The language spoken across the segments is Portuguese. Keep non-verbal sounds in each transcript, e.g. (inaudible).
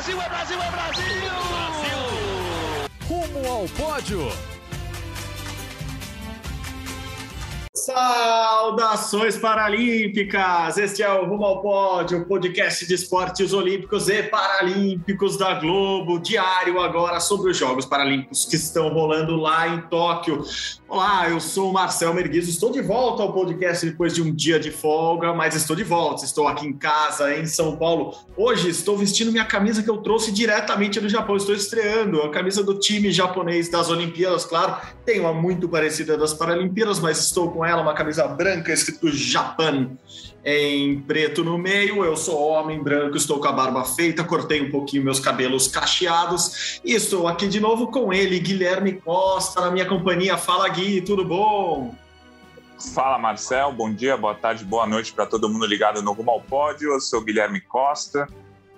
Brasil, é Brasil, é Brasil! Brasil! Rumo ao pódio. Saudações paralímpicas! Este é o Rumo ao Pódio, podcast de esportes olímpicos e paralímpicos da Globo, diário agora sobre os Jogos Paralímpicos que estão rolando lá em Tóquio. Olá, eu sou o Marcel Merguizo, estou de volta ao podcast depois de um dia de folga, mas estou de volta, estou aqui em casa, em São Paulo. Hoje estou vestindo minha camisa que eu trouxe diretamente do Japão, estou estreando a camisa do time japonês das Olimpíadas, claro, tem uma muito parecida das Paralimpíadas, mas estou com ela ela uma camisa branca escrito Japan em preto no meio. Eu sou homem branco, estou com a barba feita, cortei um pouquinho meus cabelos cacheados e estou aqui de novo com ele, Guilherme Costa, na minha companhia. Fala Gui, tudo bom? Fala Marcel, bom dia, boa tarde, boa noite para todo mundo ligado no Rumo ao Pódio. Eu sou Guilherme Costa,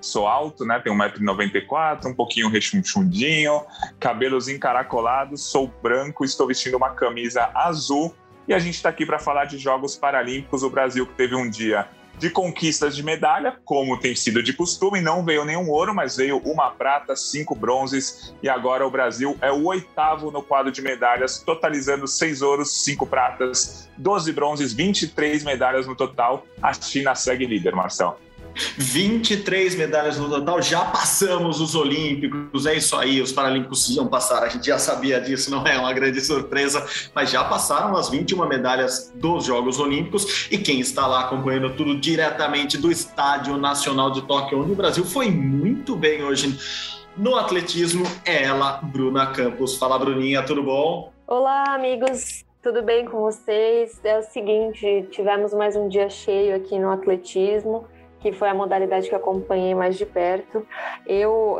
sou alto, né? Tenho 1,94m, um pouquinho rechonchudinho, cabelos encaracolados, sou branco, estou vestindo uma camisa azul e a gente está aqui para falar de Jogos Paralímpicos. O Brasil que teve um dia de conquistas de medalha, como tem sido de costume, não veio nenhum ouro, mas veio uma prata, cinco bronzes, e agora o Brasil é o oitavo no quadro de medalhas, totalizando seis ouros, cinco pratas, 12 bronzes, 23 medalhas no total. A China segue líder, Marcel. 23 medalhas no total, já passamos os Olímpicos, é isso aí, os Paralímpicos iam passar, a gente já sabia disso, não é uma grande surpresa, mas já passaram as 21 medalhas dos Jogos Olímpicos e quem está lá acompanhando tudo diretamente do Estádio Nacional de Tóquio, onde o Brasil foi muito bem hoje no atletismo, é ela, Bruna Campos. Fala, Bruninha, tudo bom? Olá, amigos. Tudo bem com vocês? É o seguinte, tivemos mais um dia cheio aqui no atletismo que foi a modalidade que acompanhei mais de perto. Eu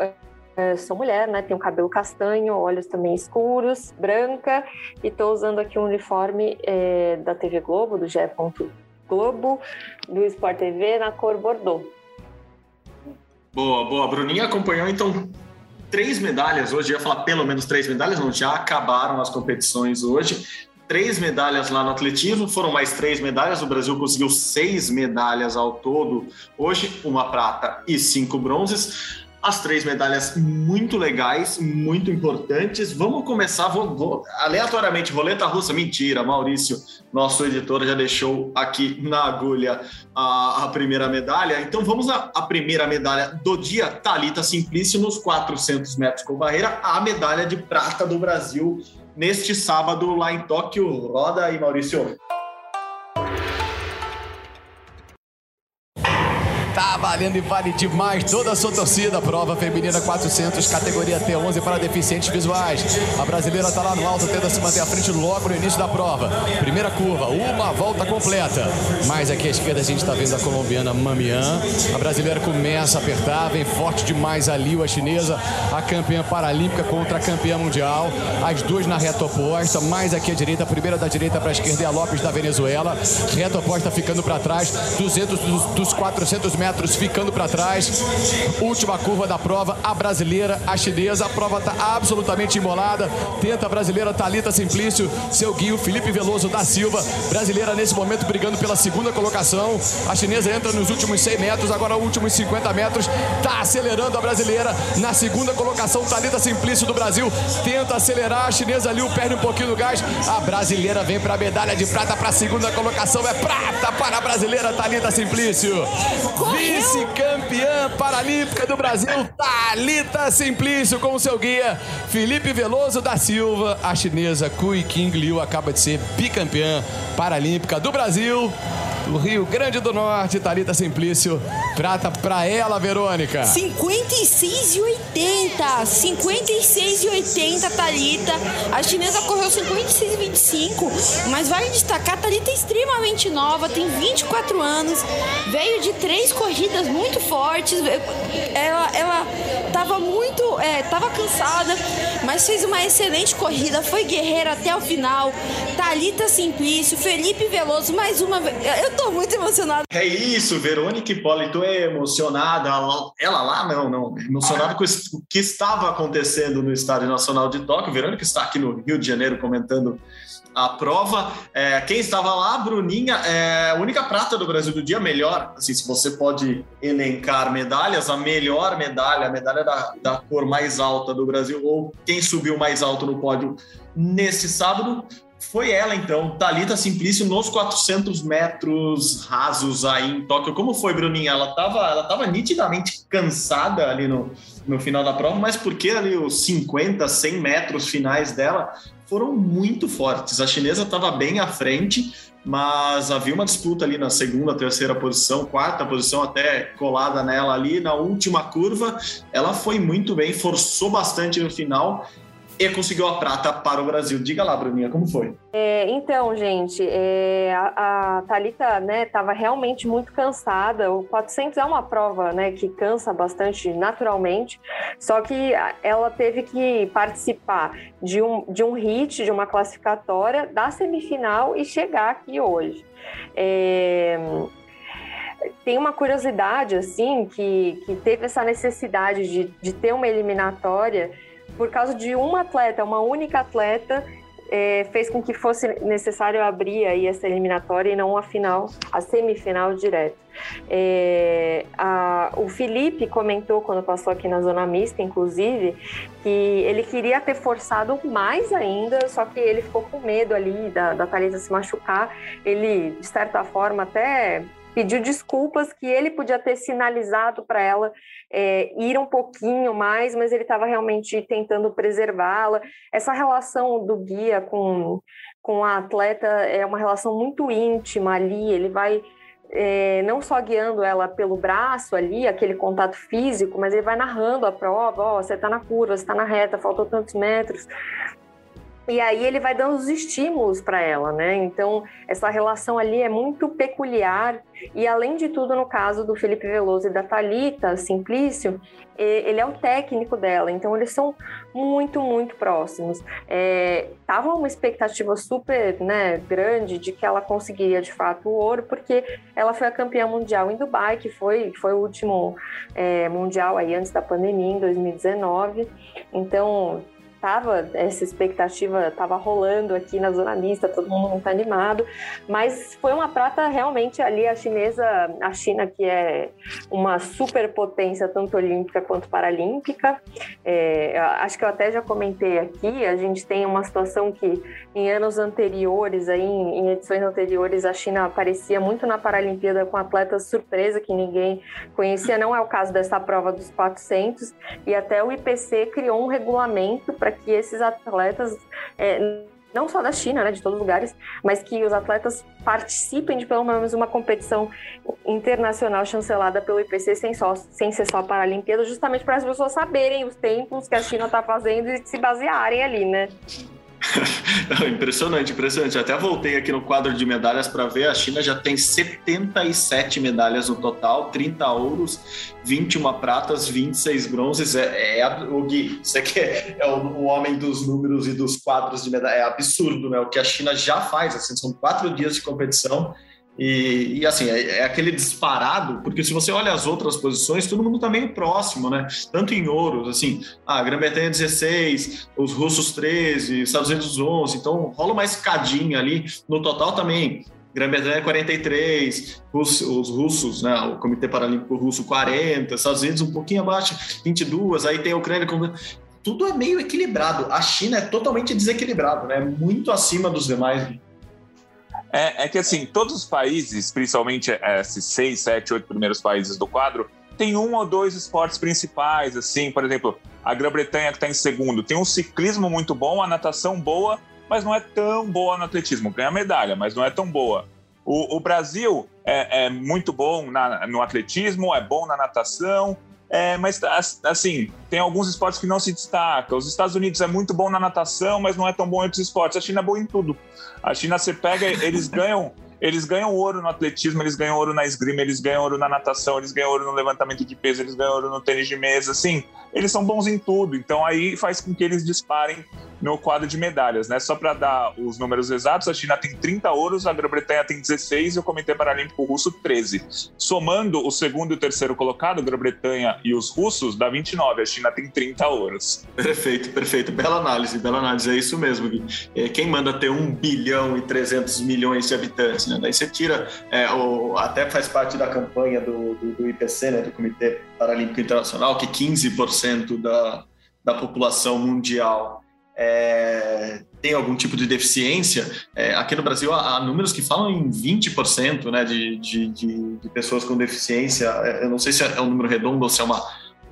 é, sou mulher, né? Tenho cabelo castanho, olhos também escuros, branca, e estou usando aqui um uniforme é, da TV Globo, do GE. Globo, do Sport TV, na cor Bordeaux. Boa, boa. Bruninha acompanhou então três medalhas hoje. Eu ia falar pelo menos três medalhas, não, já acabaram as competições hoje três medalhas lá no atletismo, foram mais três medalhas. O Brasil conseguiu seis medalhas ao todo hoje, uma prata e cinco bronzes. As três medalhas muito legais, muito importantes. Vamos começar, vou, vou, aleatoriamente, roleta russa, mentira, Maurício, nosso editor, já deixou aqui na agulha a, a primeira medalha. Então vamos à, primeira medalha do dia, Talita Simplício, nos 400 metros com barreira, a medalha de prata do Brasil neste sábado lá em Tóquio. Roda aí, Maurício. Valendo e vale demais toda a sua torcida. Prova feminina 400, categoria T11 para deficientes visuais. A brasileira tá lá no alto, tenta se manter à frente logo no início da prova. Primeira curva, uma volta completa. Mais aqui à esquerda a gente tá vendo a colombiana Mamian. A brasileira começa a apertar, vem forte demais a Liu, a chinesa, a campeã paralímpica contra a campeã mundial. As duas na reta oposta, mais aqui à direita, a primeira da direita para a esquerda é a Lopes da Venezuela. Reta oposta ficando para trás, 200 dos, dos 400 metros ficando para trás. Última curva da prova, a brasileira, a chinesa. A prova está absolutamente embolada. Tenta a brasileira Talita Simplício, seu guio Felipe Veloso da Silva. Brasileira nesse momento brigando pela segunda colocação. A chinesa entra nos últimos 100 metros, agora últimos 50 metros. Está acelerando a brasileira na segunda colocação. Talita Simplício do Brasil tenta acelerar. A chinesa ali perde um pouquinho do gás. A brasileira vem para a medalha de prata para a segunda colocação. É prata para a brasileira Talita Simplício. Vice-campeã paralímpica do Brasil, Thalita Simplício, com seu guia Felipe Veloso da Silva. A chinesa Kui King Liu acaba de ser bicampeã paralímpica do Brasil Rio Grande do Norte, Thalita Simplício. Prata pra ela, Verônica. 56 e 80. 56 e 80, Thalita. A chinesa correu 56 e 25, mas vale destacar, a Thalita é extremamente nova, tem 24 anos, veio de três corridas muito fortes. Ela, ela tava muito, é, tava cansada, mas fez uma excelente corrida, foi guerreira até o final. Thalita Simplício, Felipe Veloso, mais uma. Eu Eu tô muito emocionada. É isso, Verônica Hipólito é emocionada. Ela, lá, não, não. Emocionada com o que estava acontecendo no Estádio Nacional de Tóquio. Verônica está aqui no Rio de Janeiro comentando a prova. É, quem estava lá, Bruninha, é a única prata do Brasil do dia, melhor. Assim, se você pode elencar medalhas, a melhor medalha, a medalha da, da cor mais alta do Brasil, ou quem subiu mais alto no pódio nesse sábado, foi ela, então, Talita Simplício nos 400 metros rasos aí em Tóquio. Como foi, Bruninha? Ela estava ela tava nitidamente cansada ali no, no final da prova, mas porque ali os 50, 100 metros finais dela foram muito fortes. A chinesa estava bem à frente, mas havia uma disputa ali na segunda, terceira posição, quarta posição, até colada nela ali na última curva. Ela foi muito bem, forçou bastante no final e conseguiu a prata para o Brasil. Diga lá, Bruninha, como foi? É, então, gente, é, a, a Thalita estava né, realmente muito cansada. O 400 é uma prova né, que cansa bastante naturalmente, só que ela teve que participar de um, de um hit, de uma classificatória da semifinal e chegar aqui hoje. É, tem uma curiosidade, assim, que, que teve essa necessidade de, de ter uma eliminatória por causa de uma atleta, uma única atleta, é, fez com que fosse necessário abrir aí essa eliminatória e não a final, a semifinal direto. É, a, o Felipe comentou quando passou aqui na zona mista, inclusive, que ele queria ter forçado mais ainda, só que ele ficou com medo ali da, da Thalita se machucar. Ele, de certa forma, até pediu desculpas que ele podia ter sinalizado para ela é, ir um pouquinho mais, mas ele estava realmente tentando preservá-la. Essa relação do guia com, com a atleta é uma relação muito íntima ali, ele vai é, não só guiando ela pelo braço ali, aquele contato físico, mas ele vai narrando a prova, ó, oh, você está na curva, você está na reta, faltou tantos metros. E aí ele vai dando os estímulos para ela, né? Então, essa relação ali é muito peculiar. E além de tudo, no caso do Felipe Veloso e da Talita Simplício, ele é o técnico dela. Então, eles são muito, muito próximos. É, tava uma expectativa super né, grande de que ela conseguiria de fato o ouro, porque ela foi a campeã mundial em Dubai, que foi, foi o último é, mundial aí antes da pandemia, em 2019. Então, tava, essa expectativa estava rolando aqui na zona mista, todo mundo muito animado, mas foi uma prata realmente ali a chinesa, a China que é uma superpotência tanto olímpica quanto paralímpica. É, acho que eu até já comentei aqui, a gente tem uma situação que em anos anteriores, aí, em edições anteriores, a China aparecia muito na Paralimpíada com atletas surpresa que ninguém conhecia. Não é o caso dessa prova dos 400 e até o IPC criou um regulamento para que esses atletas, é, não só da China, né, de todos os lugares, mas que os atletas participem de pelo menos uma competição internacional chancelada pelo IPC sem, só, sem ser só Paralimpíada, justamente para as pessoas saberem os tempos que a China está fazendo e se basearem ali, né? (laughs) impressionante, impressionante. Até voltei aqui no quadro de medalhas para ver. A China já tem 77 medalhas no total, 30 ouros, 21 pratas, 26 bronzes. É, é o Gui, você que é, é o, o, homem dos números e dos quadros de medalha. É absurdo, né? O que a China já faz. Assim, são quatro dias de competição e, e, assim, é, é, aquele disparado, porque se você olha as outras posições, todo mundo está meio próximo, né? Tanto em ouros, assim, a Grã-Bretanha 16, os russos 13, Estados Unidos 11, então rola uma escadinha ali. No total também, Grã-Bretanha 43, os, os russos, né? O Comitê Paralímpico Russo 40, Estados Unidos um pouquinho abaixo, 22, aí tem a Ucrânia com tudo é meio equilibrado. A China é totalmente desequilibrado, né? Muito acima dos demais. É, é, que assim, todos os países, principalmente esses seis, sete, oito primeiros países do quadro, tem um ou dois esportes principais, assim, por exemplo, a Grã-Bretanha que está em segundo, tem um ciclismo muito bom, a natação boa, mas não é tão boa no atletismo, ganha medalha, mas não é tão boa. O, o Brasil é, é, muito bom na, no atletismo, é bom na natação, é, mas assim, tem alguns esportes que não se destacam. Os Estados Unidos é muito bom na natação, mas não é tão bom em outros esportes. A China é boa em tudo. A China você pega, eles ganham, eles ganham ouro no atletismo, eles ganham ouro na esgrima, eles ganham ouro na natação, eles ganham ouro no levantamento de peso, eles ganham ouro no tênis de mesa, assim, eles são bons em tudo. Então aí faz com que eles disparem no quadro de medalhas, né? Só para dar os números exatos, a China tem 30 ouros, a Grã-Bretanha tem 16 e o Comitê Paralímpico Russo 13. Somando o segundo e o terceiro colocado, Grã-Bretanha e os russos, dá 29. A China tem 30 ouros. Perfeito, perfeito. Bela análise, bela análise. É isso mesmo, Gui. É, quem manda ter 1 bilhão e 300 milhões de habitantes, né? Daí você tira, é, o, até faz parte da campanha do, do, do IPC, né? Do Comitê Paralímpico Internacional, que 15% da, da população mundial é, tem algum tipo de deficiência. É, aqui no Brasil há, há, números que falam em 20% né, de, de, de, de, pessoas com deficiência. É, eu não sei se é um número redondo ou se é uma,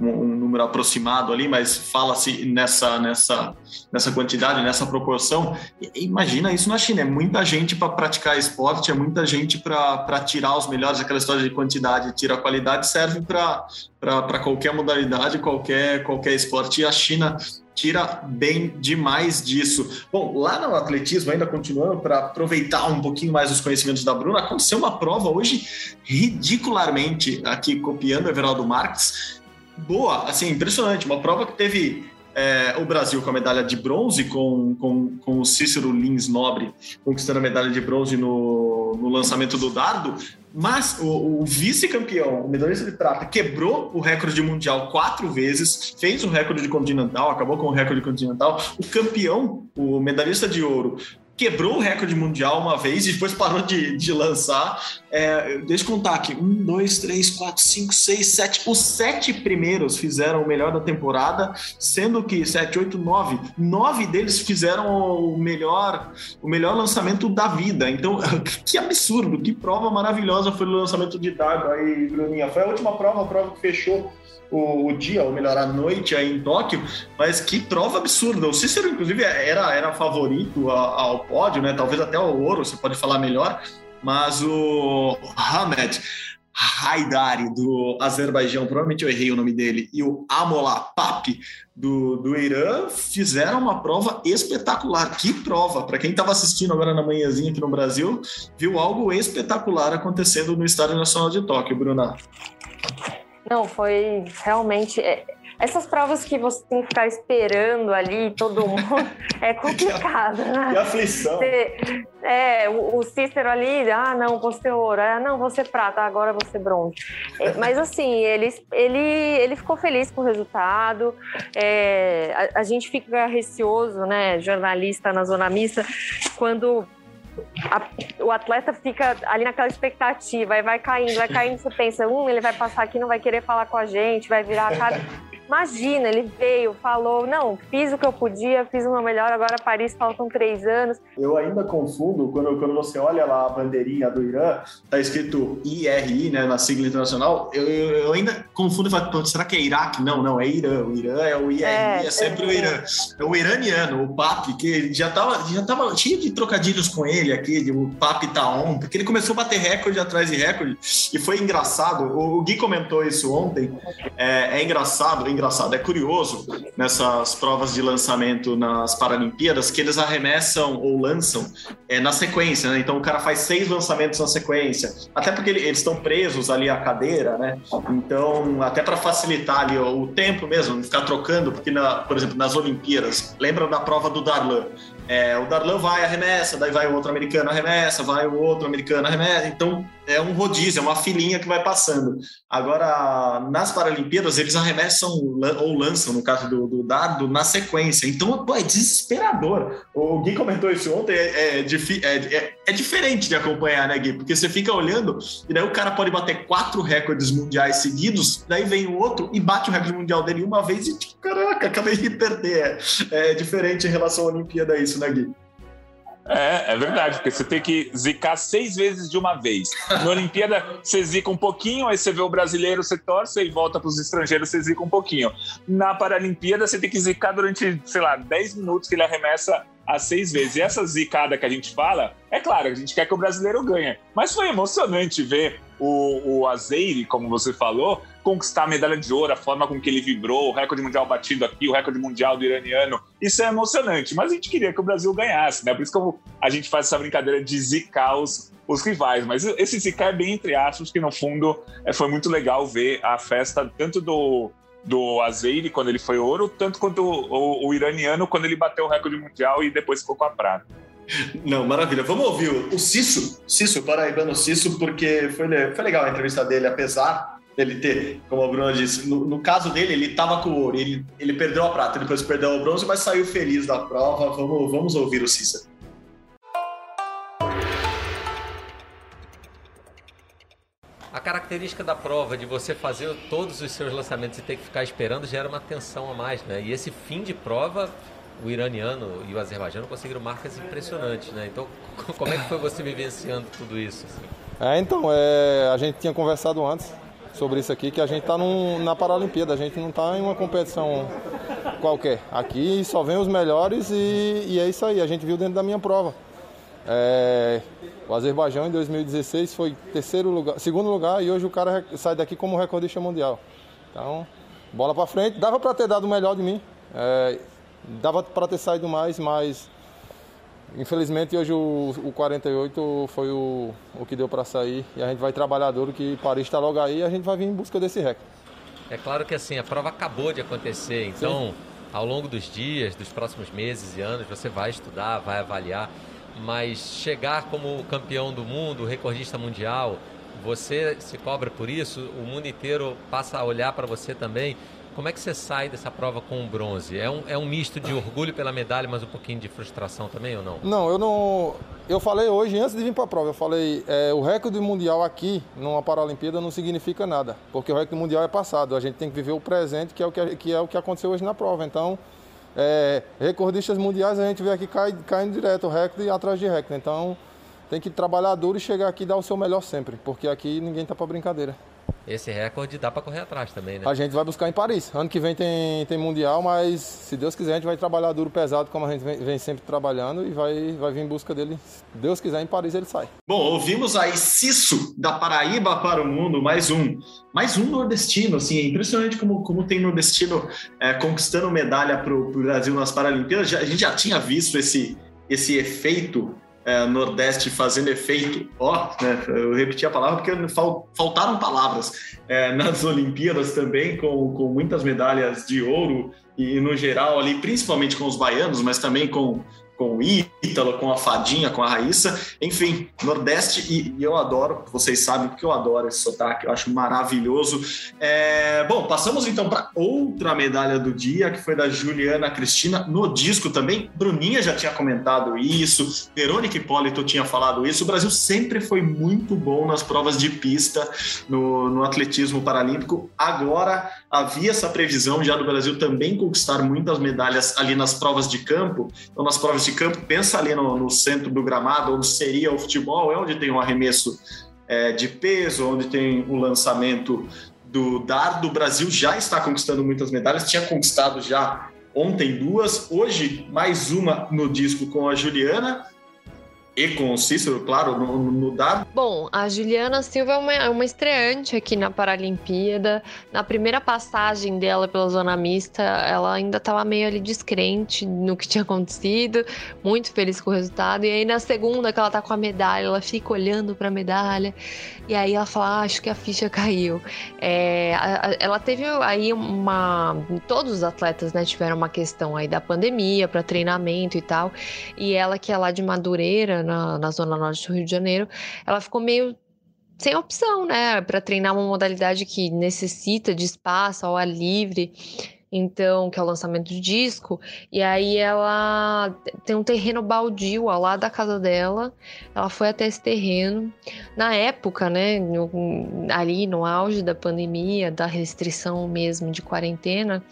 um, um número aproximado ali, mas fala-se nessa, nessa, nessa quantidade, nessa proporção. Imagina isso na China: é muita gente para praticar esporte, é muita gente para tirar os melhores. Aquela história de quantidade tira a qualidade serve para qualquer modalidade, qualquer, qualquer esporte. E a China tira bem demais disso. Bom, lá no atletismo, ainda continuando para aproveitar um pouquinho mais os conhecimentos da Bruna, aconteceu uma prova hoje ridicularmente, aqui copiando o Everaldo Marques, boa, assim, impressionante, uma prova que teve é, o Brasil com a medalha de bronze, com, com, com o Cícero Lins Nobre conquistando a medalha de bronze no, no lançamento do dardo, mas o, o vice-campeão, o medalhista de prata, quebrou o recorde mundial quatro vezes, fez o recorde continental, acabou com o recorde continental. O campeão, o medalhista de ouro, quebrou o recorde mundial uma vez e depois parou de, de lançar. É, deixa eu contar aqui: um, dois, três, quatro, cinco, seis, sete. Os sete primeiros fizeram o melhor da temporada, sendo que sete, oito, nove, nove deles fizeram o melhor, o melhor lançamento da vida. Então, (laughs) que absurdo, que prova maravilhosa foi o lançamento de Dago aí, Bruninha. Foi a última prova, a prova que fechou o, o, dia, ou melhor, a noite aí em Tóquio, mas que prova absurda. O Cícero, inclusive, era, era favorito ao pódio, né? Talvez até ao ouro, você pode falar melhor, mas o Hamed Haidari, do Azerbaijão, provavelmente eu errei o nome dele, e o Amola Papi, do, do Irã, fizeram uma prova espetacular. Que prova! Para quem estava assistindo agora na manhãzinha aqui no Brasil, viu algo espetacular acontecendo no Estádio Nacional de Tóquio, Bruna. Não, foi realmente. É, essas provas que você tem que ficar esperando ali, todo mundo, (laughs) é complicado, (laughs) né? Que aflição. Você, é, o, o Cícero ali, ah, não, você ouro, ah, não, você prata, agora você bronze. É, mas assim, ele, ele, ele ficou feliz com o resultado. É, a, a gente fica receoso, né, jornalista na zona mista, quando a, o atleta fica ali naquela expectativa, e vai caindo, vai caindo, você pensa, um, ele vai passar aqui, não vai querer falar com a gente, vai virar a cara. Imagina, ele veio, falou, não, fiz o que eu podia, fiz o meu melhor, agora Paris faltam três anos. Eu ainda confundo, quando, quando você olha lá a bandeirinha do Irã, tá escrito IRI, né, na sigla internacional, eu, eu, eu ainda confundo e falo, será que é Iraque? Não, não, é Irã. O Irã é o IRI, é, é sempre é, o Irã. É o iraniano, o PAP, que já tava, já tava cheio de trocadilhos com ele aqui, de, o PAP Taon, porque ele começou a bater recorde atrás de recorde, e foi engraçado. O, o Gui comentou isso ontem, é, é engraçado, é engraçado, é curioso nessas provas de lançamento nas Paralimpíadas que eles arremessam ou lançam é, na sequência, né? Então o cara faz seis lançamentos na sequência, até porque eles estão presos ali à cadeira, né? Então, até para facilitar ali o, o tempo mesmo, ficar trocando, porque, na, por exemplo, nas Olimpíadas, lembra da prova do Darlan? É, o Darlan vai, arremessa, daí vai o outro americano, arremessa, vai o outro americano, arremessa. Então, é um rodízio, é uma filinha que vai passando. Agora, nas Paralimpíadas, eles arremessam ou lançam, no caso do, do dardo, na sequência. Então, pô, é desesperador. O Gui comentou isso ontem, é, é, é, é, diferente de acompanhar, né, Gui? Porque você fica olhando e daí o cara pode bater quatro recordes mundiais seguidos, daí vem o outro e bate o recorde mundial dele uma vez e, tipo, caraca, acabei de perder. É, é diferente em relação à Olimpíada isso, né, Gui? É, é verdade, porque você tem que zicar seis vezes de uma vez. Na Olimpíada, você zica um pouquinho, aí você vê o brasileiro, você torce e volta para os estrangeiros, você zica um pouquinho. Na Paralimpíada, você tem que zicar durante, sei lá, 10 minutos que ele arremessa as seis vezes. E essa zicada que a gente fala, é claro, a gente quer que o brasileiro ganhe. Mas foi emocionante ver o, o Azeire, como você falou, conquistar a medalha de ouro, a forma com que ele vibrou, o recorde mundial batido aqui, o recorde mundial do iraniano. Isso é emocionante, mas a gente queria que o Brasil ganhasse, né? Por isso que a gente faz essa brincadeira de zicar os, os rivais. Mas esse zicar é bem entre aspas, que no fundo é, foi muito legal ver a festa tanto do do Azeire quando ele foi ouro, tanto quanto o, o, o, iraniano quando ele bateu o recorde mundial e depois ficou com a prata. Não, maravilha. Vamos ouvir o, o Cício, Cício, paraibano Cício, porque foi, foi legal a entrevista dele, apesar dele ter, como o Bruno disse, no, no caso dele, ele estava com o ouro, ele, ele perdeu a prata, depois perdeu o bronze, mas saiu feliz da prova. Vamos, vamos ouvir o Cício. A característica da prova de você fazer todos os seus lançamentos e ter que ficar esperando gera uma tensão a mais, né? E esse fim de prova, o iraniano e o azerbaijano conseguiram marcas impressionantes, né? Então, como é que foi você vivenciando tudo isso? Assim? É, então, é, a gente tinha conversado antes sobre isso aqui, que a gente está na Paralimpíada, a gente não está em uma competição qualquer. Aqui só vem os melhores e, e é isso aí, a gente viu dentro da minha prova. É, o Azerbaijão em 2016 foi terceiro lugar, segundo lugar e hoje o cara sai daqui como recordista mundial. Então, bola para frente. Dava para ter dado o melhor de mim, é, dava para ter saído mais, mas infelizmente hoje o, o 48 foi o, o que deu para sair e a gente vai trabalhar duro que Paris está logo aí e a gente vai vir em busca desse recorde. É claro que assim a prova acabou de acontecer, então Sim. ao longo dos dias, dos próximos meses e anos você vai estudar, vai avaliar mas chegar como campeão do mundo, recordista mundial, você se cobra por isso, o mundo inteiro passa a olhar para você também. Como é que você sai dessa prova com o bronze? É um, é um misto de orgulho pela medalha, mas um pouquinho de frustração também ou não? Não, eu não. Eu falei hoje, antes de vir para a prova, eu falei: é, o recorde mundial aqui, numa Paralimpíada, não significa nada, porque o recorde mundial é passado. A gente tem que viver o presente, que é o que, que, é o que aconteceu hoje na prova. Então, é, recordistas mundiais a gente vê aqui cai, caindo direto, recorde atrás de recorde. Então tem que trabalhar duro e chegar aqui e dar o seu melhor sempre, porque aqui ninguém tá para brincadeira. Esse recorde dá para correr atrás também, né? A gente vai buscar em Paris. Ano que vem tem, tem Mundial, mas se Deus quiser a gente vai trabalhar duro, pesado, como a gente vem, vem, sempre trabalhando e vai, vai vir em busca dele. Se Deus quiser, em Paris ele sai. Bom, ouvimos aí Cisso, da Paraíba para o mundo, mais um. Mais um nordestino, assim, é impressionante como, como tem nordestino é, conquistando medalha para o Brasil nas Paralimpíadas. a gente já tinha visto esse, esse efeito é, Nordeste fazendo efeito, ó, né, eu repeti a palavra porque faltaram palavras é, nas (laughs) Olimpíadas também, com, com muitas medalhas de ouro e no geral ali, principalmente com os baianos, mas também com com o Ítalo, com a Fadinha, com a Raíssa, enfim, Nordeste, e, e eu adoro, vocês sabem porque eu adoro esse sotaque, eu acho maravilhoso. É, bom, passamos então para outra medalha do dia, que foi da Juliana Cristina, no disco também. Bruninha já tinha comentado isso, Verônica Hipólito tinha falado isso. O Brasil sempre foi muito bom nas provas de pista, no, no atletismo paralímpico. Agora havia essa previsão já do Brasil também conquistar muitas medalhas ali nas provas de campo, então nas provas de campo, pensa ali no, no centro do gramado, onde seria o futebol, é onde tem um arremesso é, de peso, onde tem o lançamento do dardo. O Brasil já está conquistando muitas medalhas, tinha conquistado já ontem duas, hoje mais uma no disco com a Juliana e com o Cícero, claro, no, no dado. Bom, a Juliana Silva é uma, é uma estreante aqui na Paralimpíada. Na primeira passagem dela pela zona mista, ela ainda estava meio ali descrente no que tinha acontecido, muito feliz com o resultado. E aí na segunda, que ela tá com a medalha, ela fica olhando para a medalha e aí ela fala: ah, acho que a ficha caiu. É, a, a, ela teve aí uma. Todos os atletas né, tiveram uma questão aí da pandemia para treinamento e tal. E ela, que é lá de Madureira, na, na zona norte do Rio de Janeiro, ela ficou meio sem opção, né, para treinar uma modalidade que necessita de espaço ao ar livre então, que é o lançamento do disco, e aí ela tem um terreno baldio ao lado da casa dela. Ela foi até esse terreno. Na época, né, no, ali no auge da pandemia, da restrição mesmo de quarentena,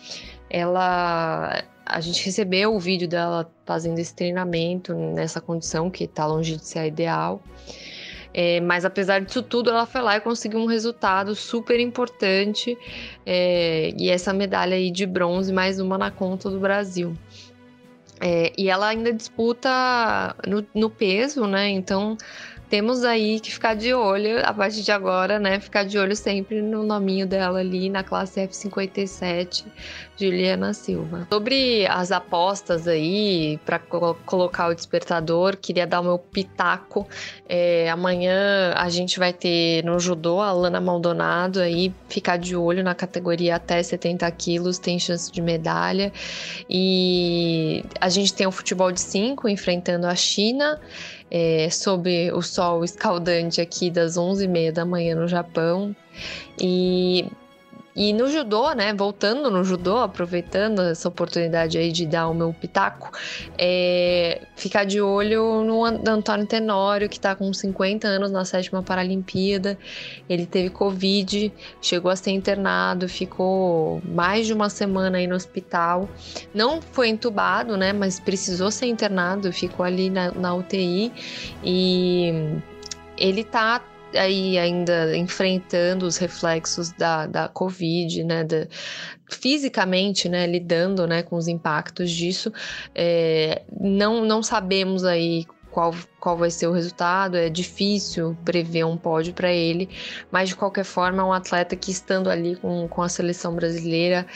ela a gente recebeu o vídeo dela fazendo esse treinamento nessa condição que está longe de ser a ideal. É, mas apesar disso tudo, ela foi lá e conseguiu um resultado super importante. É, e essa medalha aí de bronze, mais uma na conta do Brasil. É, e ela ainda disputa no, no, peso, né? Então temos aí que ficar de olho a partir de agora, né? Ficar de olho sempre no nominho dela ali na classe F57, Juliana Silva. Sobre as apostas aí, para colocar o despertador, queria dar o meu pitaco. É, amanhã a gente vai ter no judô a Lana Maldonado aí, ficar de olho na categoria até 70 quilos, tem chance de medalha. E a gente tem o futebol de 5 enfrentando a China é, sob o sol escaldante aqui das 11h30 da manhã no Japão. E e no judô, né, voltando no judô, aproveitando essa oportunidade aí de dar o meu pitaco, é, ficar de olho no Antônio Tenório, que está com 50 anos na sétima Paralimpíada. Ele teve Covid, chegou a ser internado, ficou mais de uma semana aí no hospital. Não foi entubado, né, mas precisou ser internado, ficou ali na, na UTI e ele tá aí ainda enfrentando os reflexos da, da Covid, né, da, fisicamente, né, lidando, né, com os impactos disso, é, não, não sabemos aí qual, qual vai ser o resultado, é difícil prever um pódio para ele, mas de qualquer forma é um atleta que estando ali com, com a seleção brasileira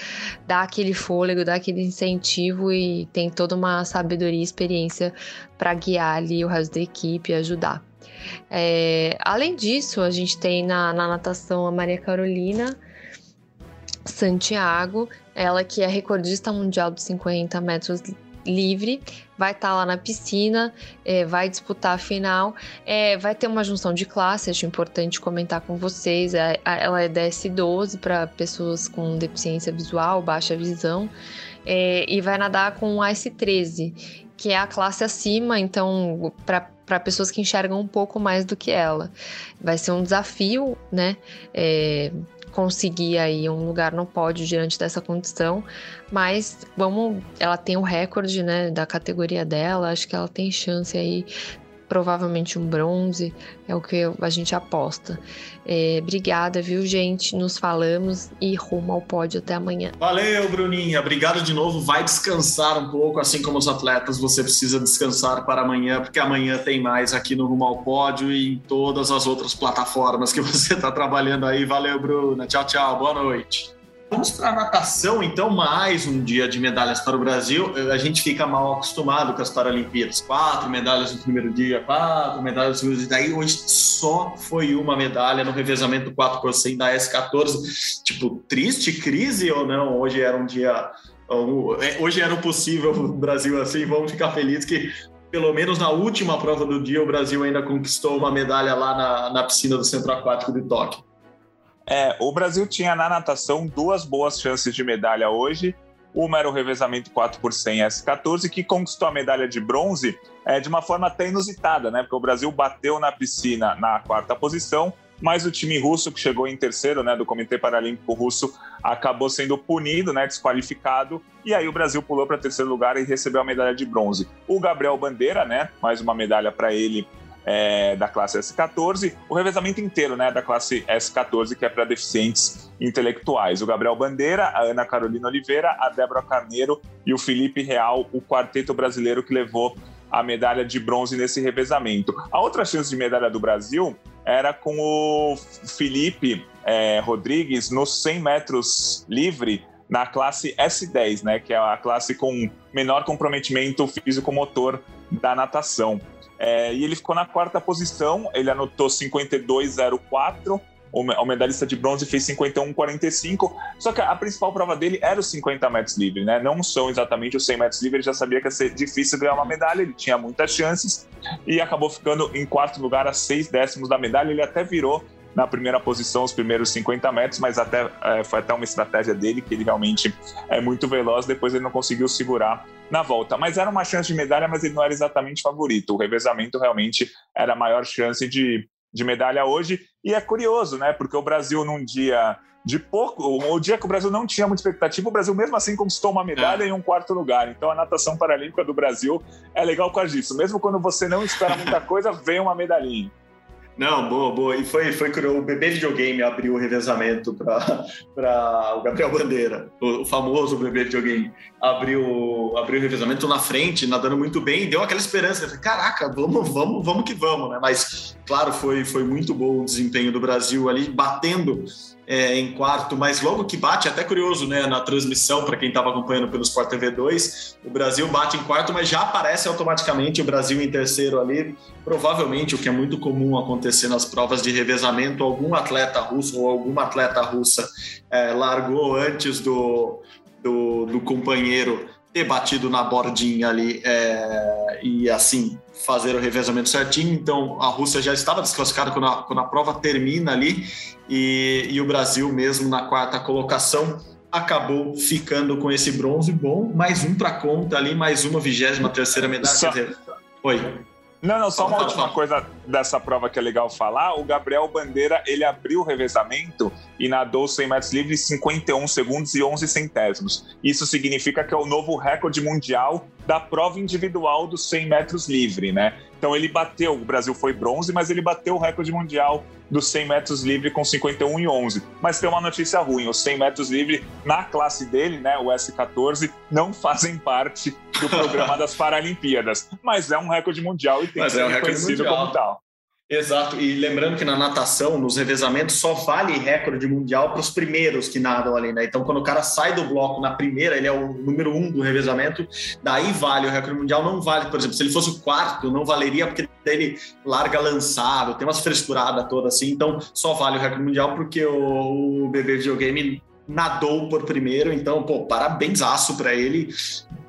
dá aquele fôlego, dá aquele incentivo e tem toda uma sabedoria e experiência para guiar ali o resto da equipe e ajudar. É, além disso, a gente tem na, na natação a Maria Carolina Santiago, ela que é recordista mundial dos 50 metros livre, vai estar tá lá na piscina, é, vai disputar a final, é, vai ter uma junção de classe, acho importante comentar com vocês, é, ela é DS12 para pessoas com deficiência visual, baixa visão, é, e vai nadar com o Ice 13, que é a classe acima, então para para pessoas que enxergam um pouco mais do que ela. Vai ser um desafio, né? É, conseguir aí um lugar no pódio diante dessa condição, mas vamos, ela tem o recorde, né, da categoria dela, acho que ela tem chance aí provavelmente um bronze, é o que a gente aposta. É, obrigada, viu, gente? Nos falamos e rumo ao pódio até amanhã. Valeu, Bruninha. Obrigado de novo. Vai descansar um pouco, assim como os atletas, você precisa descansar para amanhã, porque amanhã tem mais aqui no Rumo ao Pódio e em todas as outras plataformas que (laughs) você está trabalhando aí. Valeu, Bruna. Tchau, tchau. Boa noite. Vamos para a natação, então, mais um dia de medalhas para o Brasil. A gente fica mal acostumado com as Paralimpíadas. Quatro medalhas no primeiro dia, quatro medalhas no segundo dia. Daí hoje só foi uma medalha no revezamento 4 por 100 da S14. Tipo, triste crise ou não? Hoje era um dia... É, hoje era possível o Brasil assim. Vamos ficar felizes que pelo menos na última prova do dia, o Brasil ainda conquistou uma medalha lá na, na piscina do Centro Aquático de Tóquio. É, o Brasil tinha na natação duas boas chances de medalha hoje. Uma era o revezamento 4 por 100 S14, que conquistou a medalha de bronze é, de uma forma até inusitada, né? Porque o Brasil bateu na piscina na quarta posição, mas o time russo, que chegou em terceiro, né, do Comitê Paralímpico Russo, acabou sendo punido, né, desqualificado, e aí o Brasil pulou para terceiro lugar e recebeu a medalha de bronze. O Gabriel Bandeira, né, mais uma medalha para ele é, da classe S14, o revezamento inteiro né, da classe S14, que é para deficientes intelectuais. O Gabriel Bandeira, a Ana Carolina Oliveira, a Débora Carneiro e o Felipe Real, o quarteto brasileiro que levou a medalha de bronze nesse revezamento. A outra chance de medalha do Brasil era com o Felipe é, Rodrigues nos 100 metros livre na classe S10, né, que é a classe com menor comprometimento físico-motor da natação. É, e ele ficou na quarta posição, ele anotou 52,04. O medalhista de bronze fez 51,45. Só que a principal prova dele era os 50 metros livre, né? Não são exatamente os 100 metros livre. Ele já sabia que ia ser difícil ganhar uma medalha, ele tinha muitas chances e acabou ficando em quarto lugar a seis décimos da medalha. Ele até virou na primeira posição os primeiros 50 metros, mas até é, foi até uma estratégia dele que ele realmente é muito veloz. Depois ele não conseguiu segurar na volta, mas era uma chance de medalha, mas ele não era exatamente favorito. O revezamento realmente era a maior chance de, de medalha hoje. E é curioso, né? Porque o Brasil num dia de pouco, o dia que o Brasil não tinha muita expectativa, o Brasil mesmo assim conquistou uma medalha em um quarto lugar. Então a natação paralímpica do Brasil é legal com isso. Mesmo quando você não espera muita coisa, vem uma medalhinha. Não, boa, boa. E foi, foi curioso. O bebê videogame abriu o revezamento para o Gabriel Bandeira, o, o, famoso bebê videogame. Abriu, abriu o revezamento na frente, nadando muito bem, deu aquela esperança. Falei, Caraca, vamos, vamos, vamos que vamos, né? Mas, claro, foi, foi muito bom o desempenho do Brasil ali, batendo é, em quarto, mas logo que bate, até curioso, né, na transmissão, para quem estava acompanhando pelo Sport TV 2, o Brasil bate em quarto, mas já aparece automaticamente o Brasil em terceiro ali. Provavelmente, o que é muito comum acontecer nas provas de revezamento, algum atleta russo ou alguma atleta russa é, largou antes do, do, do companheiro ter batido na bordinha ali é, e assim fazer o revezamento certinho. Então a Rússia já estava desclassificada quando a, quando a prova termina ali e, e o Brasil mesmo na quarta colocação acabou ficando com esse bronze bom, mais um para conta ali, mais uma vigésima terceira medalha. Só... Oi. Não, não, só uma última coisa dessa prova que é legal falar. O Gabriel Bandeira, ele abriu o revezamento e nadou 100 metros livres 51 segundos e 11 centésimos. Isso significa que é o novo recorde mundial da prova individual dos 100 metros livre, né? Então ele bateu, o Brasil foi bronze, mas ele bateu o recorde mundial dos 100 metros livre com 51 e 11. Mas tem uma notícia ruim, os 100 metros livre na classe dele, né, o S14, não fazem parte do programa (laughs) das Paralimpíadas, mas é um recorde mundial e tem que é ser é um reconhecido como tal. Exato, e lembrando que na natação, nos revezamentos, só vale recorde mundial para os primeiros que nadam ali, né? Então, quando o cara sai do bloco na primeira, ele é o número um do revezamento, daí vale o recorde mundial, não vale, por exemplo, se ele fosse o quarto, não valeria, porque ele larga lançado, tem umas frescuradas todas assim, então só vale o recorde mundial porque o, o bebê videogame nadou por primeiro, então, pô, parabéns para ele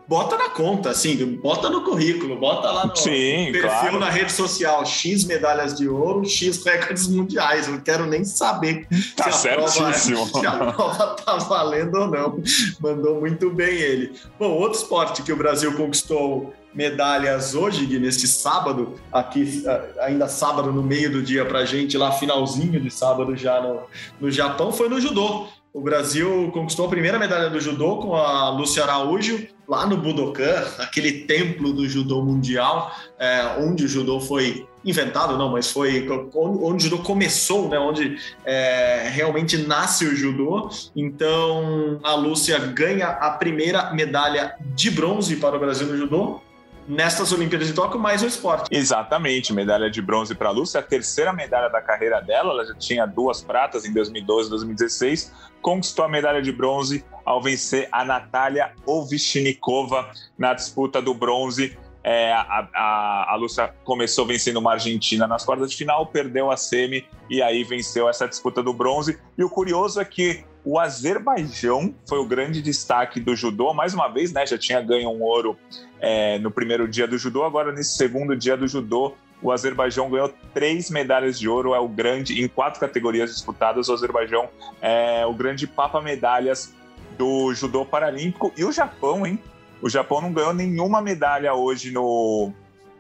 bota na conta, assim, bota no currículo, bota lá no Sim, perfil claro. na rede social, X medalhas de ouro, X recordes mundiais. Eu não quero nem saber tá se, a prova, (laughs) se a prova tá valendo ou não. Mandou muito bem ele. Bom, outro esporte que o Brasil conquistou medalhas hoje, neste sábado, aqui ainda sábado no meio do dia pra gente, lá finalzinho de sábado já no, no Japão, foi no judô. O Brasil conquistou a primeira medalha do judô com a Lúcia Araújo, lá no Budokan, aquele templo do judô mundial, é, onde o judô foi inventado, não, mas foi onde o judô começou, né, onde é, realmente nasce o judô. Então, a Lúcia ganha a primeira medalha de bronze para o Brasil no judô nestas Olimpíadas de Tóquio, mais o esporte. Exatamente, medalha de bronze para a Lúcia, a terceira medalha da carreira dela, ela já tinha duas pratas em 2012 e 2016, conquistou a medalha de bronze ao vencer a Natália Ovchnikova na disputa do bronze. É, a, a, a Lúcia começou vencendo uma Argentina nas quartas de final, perdeu a semi e aí venceu essa disputa do bronze. E o curioso é que o Azerbaijão foi o grande destaque do judô, mais uma vez, né? Já tinha ganho um ouro é, no primeiro dia do judô, agora nesse segundo dia do judô, o Azerbaijão ganhou três medalhas de ouro, é o grande, em quatro categorias disputadas, o Azerbaijão é o grande papa medalhas do judô paralímpico. E o Japão, hein? O Japão não ganhou nenhuma medalha hoje no,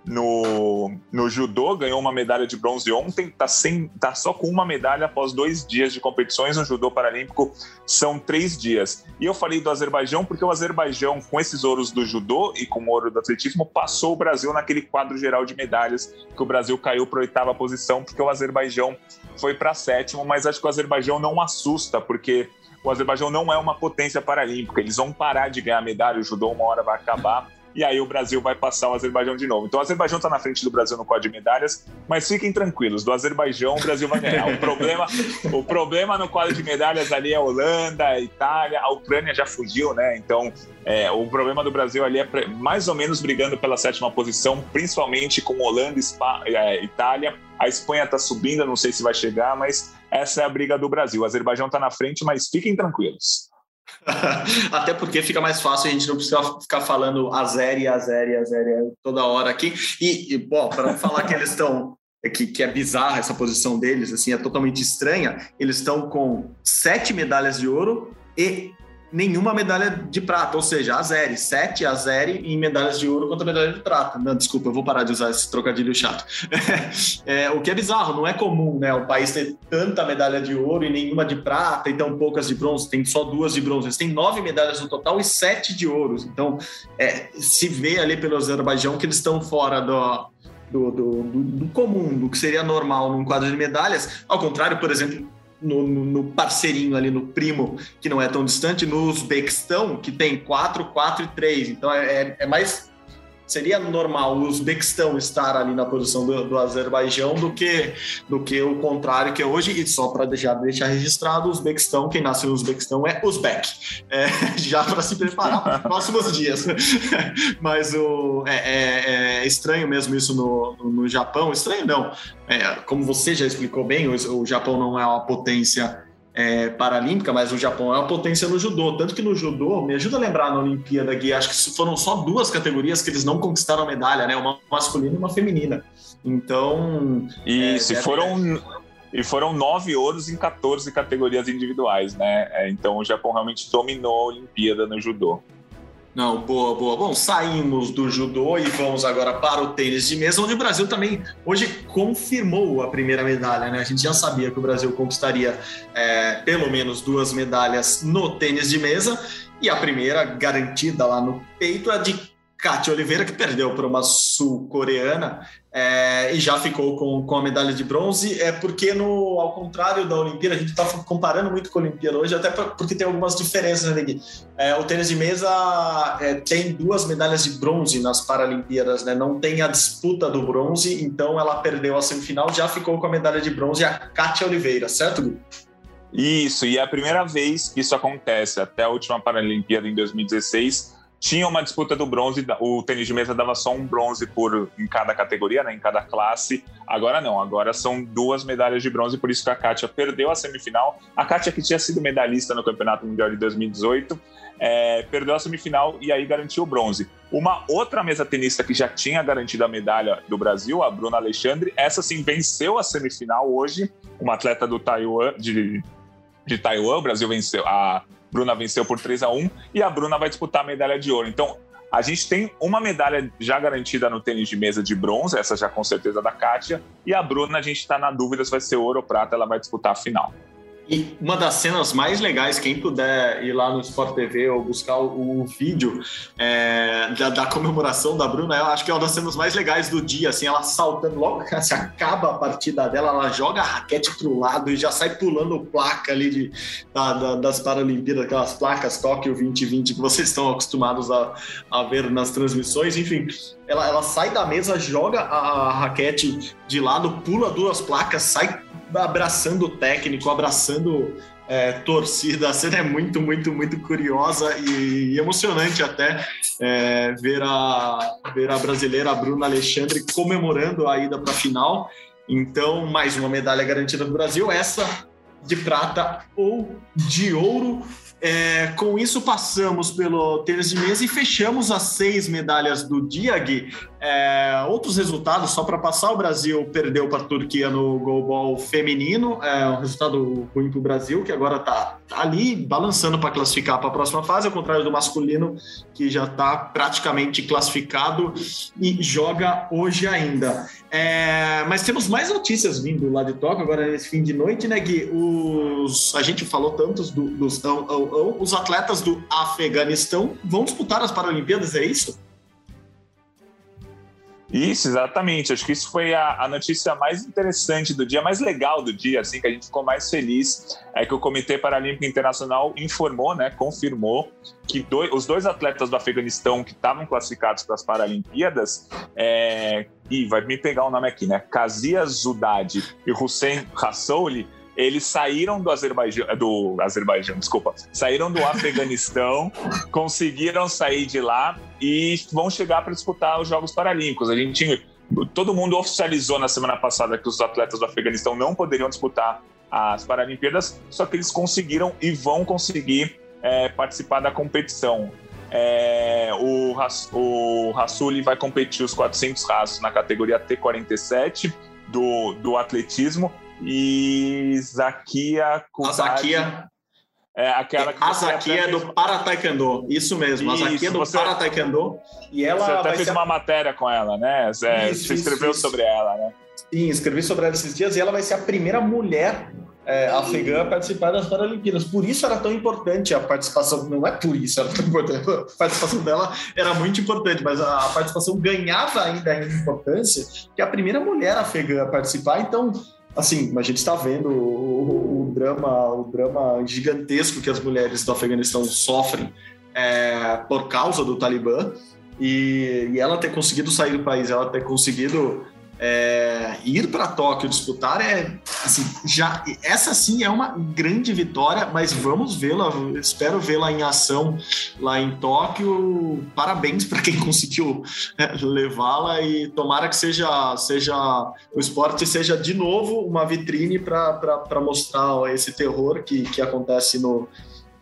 no, no judô, ganhou uma medalha de bronze ontem, está tá só com uma medalha após dois dias de competições no judô paralímpico, são três dias. E eu falei do Azerbaijão porque o Azerbaijão, com esses ouros do judô e com o ouro do atletismo, passou o Brasil naquele quadro geral de medalhas, que o Brasil caiu para oitava posição, porque o Azerbaijão foi para sétimo, mas acho que o Azerbaijão não assusta, porque o Azerbaijão não é uma potência paralímpica, eles vão parar de ganhar medalha, o judô uma hora vai acabar e aí o Brasil vai passar o Azerbaijão de novo. Então o Azerbaijão está na frente do Brasil no quadro de medalhas, mas fiquem tranquilos, do Azerbaijão o Brasil vai ganhar. O problema, o problema no quadro de medalhas ali é a Holanda, a Itália, a Ucrânia já fugiu, né? Então é, o problema do Brasil ali é mais ou menos brigando pela sétima posição, principalmente com Holanda, Spa, é, Itália. A Espanha está subindo, não sei se vai chegar, mas essa é a briga do Brasil. O Azerbaijão está na frente, mas fiquem tranquilos. (laughs) Até porque fica mais fácil, a gente não precisa ficar falando a zero, a zero, a zero toda hora aqui. E, e bom, para falar que eles estão. Que, que é bizarra essa posição deles, assim, é totalmente estranha. Eles estão com sete medalhas de ouro e nenhuma medalha de prata, ou seja, a zero, sete a zero em medalhas de ouro contra medalha de prata. Não, desculpa, eu vou parar de usar esse trocadilho chato. (laughs) é, o que é bizarro, não é comum, né? O país ter tanta medalha de ouro e nenhuma de prata e tão poucas de bronze, tem só duas de bronze. Têm nove medalhas no total e sete de ouros. Então, é, se vê ali pelo Azerbaijão que eles estão fora do, do, do, do comum, do que seria normal num quadro de medalhas. Ao contrário, por exemplo, no, no, parceirinho ali, no primo, que não é tão distante, no Uzbequistão, que tem 4, 4 e 3. Então é, é, é mais seria normal o Uzbequistão estar ali na posição do, do Azerbaijão do que, do que o contrário que é hoje. E só para deixar, deixar registrado, o Uzbequistão, quem nasce no Uzbequistão é Uzbek. É, (laughs) já para se preparar para os próximos dias. (laughs) Mas o, é, é, é, estranho mesmo isso no, no, Japão. Estranho não. É, como você já explicou bem, o, o Japão não é uma potência é, paralímpica, mas o Japão é uma potência no judô. Tanto que no judô, me ajuda a lembrar na Olimpíada, Gui, acho que foram só duas categorias que eles não conquistaram a medalha, né? Uma masculina e uma feminina. Então. Isso, é, e foram. E foram nove ouros em 14 categorias individuais, né? É, então o Japão realmente dominou a Olimpíada no judô. Não, boa, boa. Bom, saímos do judô e vamos agora para o tênis de mesa, onde o Brasil também hoje confirmou a primeira medalha, né? A gente já sabia que o Brasil conquistaria é, pelo menos duas medalhas no tênis de mesa e a primeira garantida lá no peito é de Kátia Oliveira, que perdeu para uma sul-coreana é, e já ficou com, com a medalha de bronze, é porque, no, ao contrário da Olimpíada, a gente está comparando muito com a Olimpíada hoje, até porque tem algumas diferenças, né, é, O tênis de mesa é, tem duas medalhas de bronze nas Paralimpíadas, né? Não tem a disputa do bronze, então ela perdeu a semifinal, já ficou com a medalha de bronze a Kátia Oliveira, certo, Gui? Isso, e é a primeira vez que isso acontece. Até a última Paralimpíada em 2016 tinha uma disputa do bronze, o tênis de mesa dava só um bronze por em cada categoria, né, em cada classe. Agora não, agora são duas medalhas de bronze, por isso que a Kátia perdeu a semifinal. A Kátia, que tinha sido medalhista no Campeonato Mundial de 2018, é, perdeu a semifinal e aí garantiu o bronze. Uma outra mesa tenista que já tinha garantido a medalha do Brasil, a Bruna Alexandre, essa sim venceu a semifinal hoje, uma atleta do Taiwan, de, de Taiwan, o Brasil venceu, a Bruna venceu por 3 a 1 e a Bruna vai disputar a medalha de ouro. Então, a gente tem uma medalha já garantida no tênis de mesa de bronze, essa já com certeza da Kátia, e a Bruna a gente está na dúvida se vai ser ouro ou prata, ela vai disputar a final. E uma das cenas mais legais, quem puder ir lá no Sport TV ou buscar o, o vídeo é, da, da, comemoração da Bruna, eu acho que é uma das cenas mais legais do dia, assim, ela saltando, logo que (laughs) se acaba a partida dela, ela joga a raquete pro lado e já sai pulando placa ali de, da, da, das Paralimpíadas, aquelas placas Tóquio 2020 que vocês estão acostumados a, a ver nas transmissões, enfim, ela, ela sai da mesa, joga a, a raquete de lado, pula duas placas, sai abraçando o técnico, abraçando é, torcida. A cena é muito, muito, muito curiosa e, emocionante até é, ver, a, ver a brasileira Bruna Alexandre comemorando a ida para a final. Então, mais uma medalha garantida do Brasil, essa de prata ou de ouro. É, com isso, passamos pelo tênis de mesa e fechamos as seis medalhas do dia. É, outros resultados, só para passar, o Brasil perdeu para a Turquia no goalball feminino, é um resultado ruim para o Brasil, que agora está tá ali balançando para classificar para a próxima fase, ao contrário do masculino, que já está praticamente classificado e joga hoje ainda. É, mas temos mais notícias vindo lá de Tóquio, agora nesse fim de noite, né, Gui? Os, a gente falou tantos do, dos os atletas do Afeganistão vão disputar as Paralimpíadas, é isso? Isso, exatamente. Acho que isso foi a, a, notícia mais interessante do dia, mais legal do dia, assim, que a gente ficou mais feliz, é que o Comitê Paralímpico Internacional informou, né, confirmou que dois, os dois atletas do Afeganistão que estavam classificados para as Paralimpíadas, é, e vai me pegar o nome aqui, né, Kazia Zudad e Hussein Rassouli, eles saíram do Azerbaijão, do Azerbaijão, desculpa, saíram do Afeganistão, (laughs) conseguiram sair de lá e vão chegar para disputar os Jogos Paralímpicos. A gente, todo mundo oficializou na semana passada que os atletas do Afeganistão não poderiam disputar as Paralimpíadas, só que eles conseguiram e vão conseguir é, participar da competição. É, o, o Rassuli vai competir os 400 raços na categoria T47 do, do atletismo e Zakia Kudade. A. É aquela que. A Zakia é do Para Taekwondo. Isso mesmo. A Zakia do você... Para Taekwondo. E ela. Você até fez ser... uma matéria com ela, né? Você, isso, você escreveu isso, sobre ela, né? Sim, escrevi sobre ela esses dias e ela vai ser a primeira mulher é, afegã a participar das Paralimpíadas. Por isso era tão importante a participação, não é por isso era tão importante, a participação dela era muito importante, mas a participação ganhava ainda em importância, que a primeira mulher afegã a participar, então assim, a gente está vendo o, o, drama, o drama gigantesco que as mulheres do Afeganistão sofrem é, por causa do Talibã. E, e, ela ter conseguido sair do país, ela ter conseguido é, ir para Tóquio disputar é assim, já essa sim é uma grande vitória, mas vamos vê-la, espero vê-la em ação lá em Tóquio. Parabéns para quem (laughs) conseguiu é, levá-la e tomara que seja seja o esporte seja de novo uma vitrine para mostrar esse terror que, que acontece no,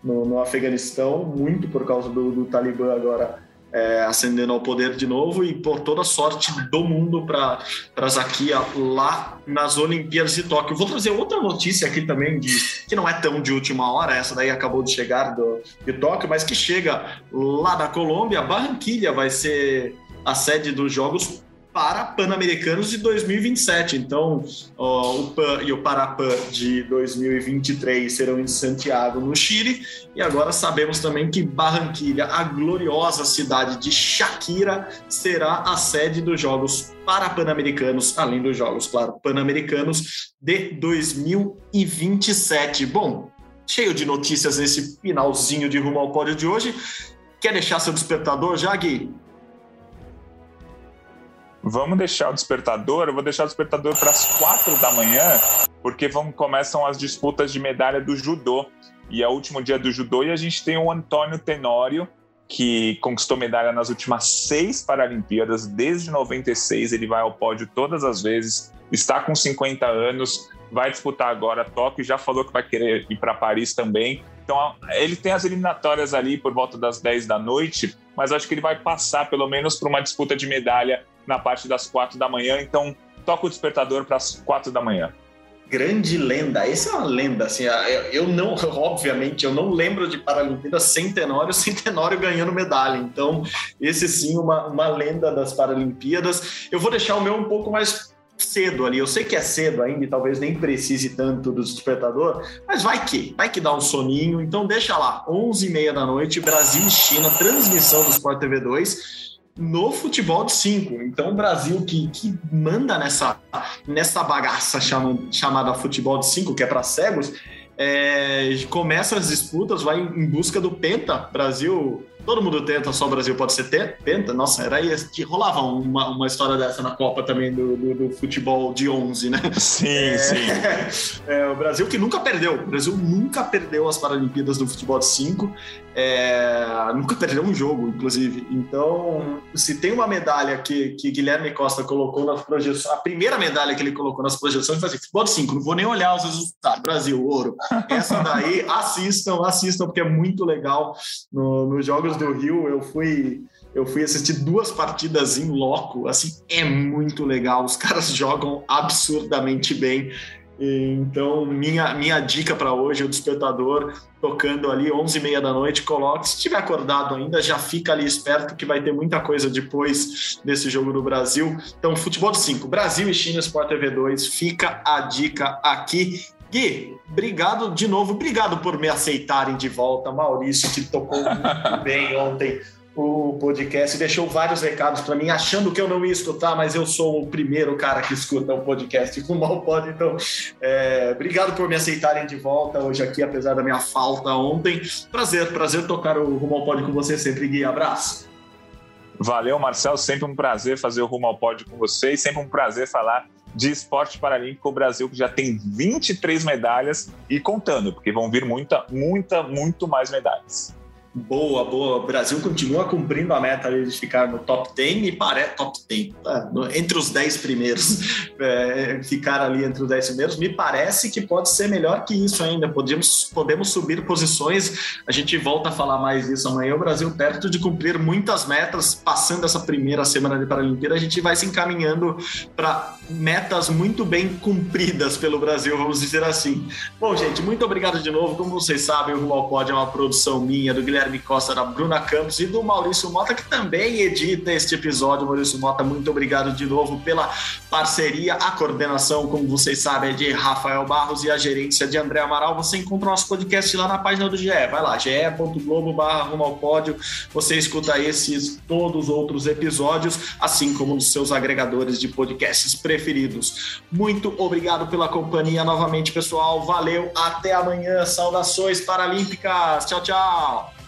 no, no Afeganistão, muito por causa do, do Talibã agora é, ascendendo ao poder de novo e por toda a sorte do mundo para Zakia lá nas Olimpíadas de Tóquio. Vou trazer outra notícia aqui também, de, que não é tão de última hora, essa daí acabou de chegar do, de Tóquio, mas que chega lá da Colômbia. Barranquilha vai ser a sede dos Jogos para Pan-Americanos de 2027. Então, ó, o PAN e o Parapan de 2023 serão em Santiago, no Chile. E agora sabemos também que Barranquilha, a gloriosa cidade de Shakira, será a sede dos Jogos para Pan-Americanos, além dos Jogos, claro, Pan-Americanos de 2027. Bom, cheio de notícias nesse finalzinho de rumo ao pódio de hoje. Quer deixar seu despertador já, Gui? Vamos deixar o despertador, eu vou deixar o despertador para as quatro da manhã, porque vão, começam as disputas de medalha do judô. E é o último dia do judô e a gente tem o Antônio Tenório, que conquistou medalha nas últimas seis Paralimpíadas, desde 96 ele vai ao pódio todas as vezes, está com 50 anos, vai disputar agora Tóquio, já falou que vai querer ir para Paris também. Então ele tem as eliminatórias ali por volta das 10 da noite, mas acho que ele vai passar pelo menos por uma disputa de medalha na parte das quatro da manhã. Então, toca o despertador para as quatro da manhã. Grande lenda, essa é uma lenda, assim, eu não, (laughs) obviamente, eu não lembro de Paralimpíadas sem Tenório, (laughs) sem Tenório ganhando medalha, então esse sim, uma, uma lenda das Paralimpíadas. Eu vou deixar o meu um pouco mais cedo ali. Eu sei que é cedo ainda e talvez nem precise tanto do despertador, mas vai que, vai que dá um soninho. Então deixa lá, 11h30 da noite, Brasil e China, transmissão do Sport TV 2 no futebol de cinco. Então, o Brasil que, que manda nessa, nessa bagaça chama, chamada futebol de cinco, que é para cegos, é, começa as disputas, vai em busca do Penta. Brasil Todo mundo tenta, só o Brasil pode ser penta. Nossa, era aí que rolava uma, uma história dessa na Copa também do, do, do futebol de 11, né? Sim, é, sim. (laughs) É, o Brasil que nunca perdeu. O Brasil nunca perdeu as Paralimpíadas do futebol de 5. É, nunca perdeu um jogo, inclusive. Então, se tem uma medalha que, que Guilherme Costa colocou nas projeções, a primeira medalha que ele colocou nas projeções foi assim: futebol de 5, não vou nem olhar os resultados. Brasil, ouro. Essa daí, (laughs) assistam, assistam, porque é muito legal no, nos jogos do Rio, eu fui eu fui assistir duas partidas em loco, assim, é muito legal, os caras jogam absurdamente bem. Então, minha, minha dica para hoje, o despertador tocando ali 11h30 da noite, coloque, se estiver acordado ainda, já fica ali esperto que vai ter muita coisa depois desse jogo do Brasil. Então, futebol de 5, Brasil e China Sport TV 2, fica a dica aqui. Gui, obrigado de novo, obrigado por me aceitarem de volta. Maurício, que tocou muito (laughs) bem ontem o podcast, deixou vários recados para mim, achando que eu não ia escutar, mas eu sou o primeiro cara que escuta o podcast com mal pode. Então, é, obrigado por me aceitarem de volta hoje aqui, apesar da minha falta ontem. Prazer, prazer tocar o Rumo ao Pod com você sempre, Gui. Abraço. Valeu, Marcel. Sempre um prazer fazer o Rumo ao Pod com vocês. Sempre um prazer falar de esporte paralímpico, o Brasil que já tem 23 medalhas e contando, porque vão vir muita, muita, muito mais medalhas. Boa, boa. O Brasil continua cumprindo a meta de ficar no top 10 e parece top 10, tá? entre os 10 primeiros, (laughs) é, ficar ali entre os 10 primeiros. Me parece que pode ser melhor que isso ainda. Podemos, podemos subir posições. A gente volta a falar mais disso amanhã. O Brasil, perto de cumprir muitas metas, passando essa primeira semana de Paralimpíada, a gente vai se encaminhando para metas muito bem cumpridas pelo Brasil, vamos dizer assim. Bom, gente, muito obrigado de novo. Como vocês sabem, o Rumo ao Pod é uma produção minha, do Guilherme Guilherme Costa, da Bruna Campos e do Maurício Mota, que também edita este episódio. Maurício Mota, muito obrigado de novo pela parceria. A coordenação, como vocês sabem, é de Rafael Barros e a gerência de André Amaral. Você encontra o nosso podcast lá na página do GE. Vai lá, ge.globo barra ao pódio. Você escuta esses todos os outros episódios, assim como nos seus agregadores de podcasts preferidos. Muito obrigado pela companhia novamente, pessoal. Valeu, até amanhã. Saudações paralímpicas. Tchau, tchau.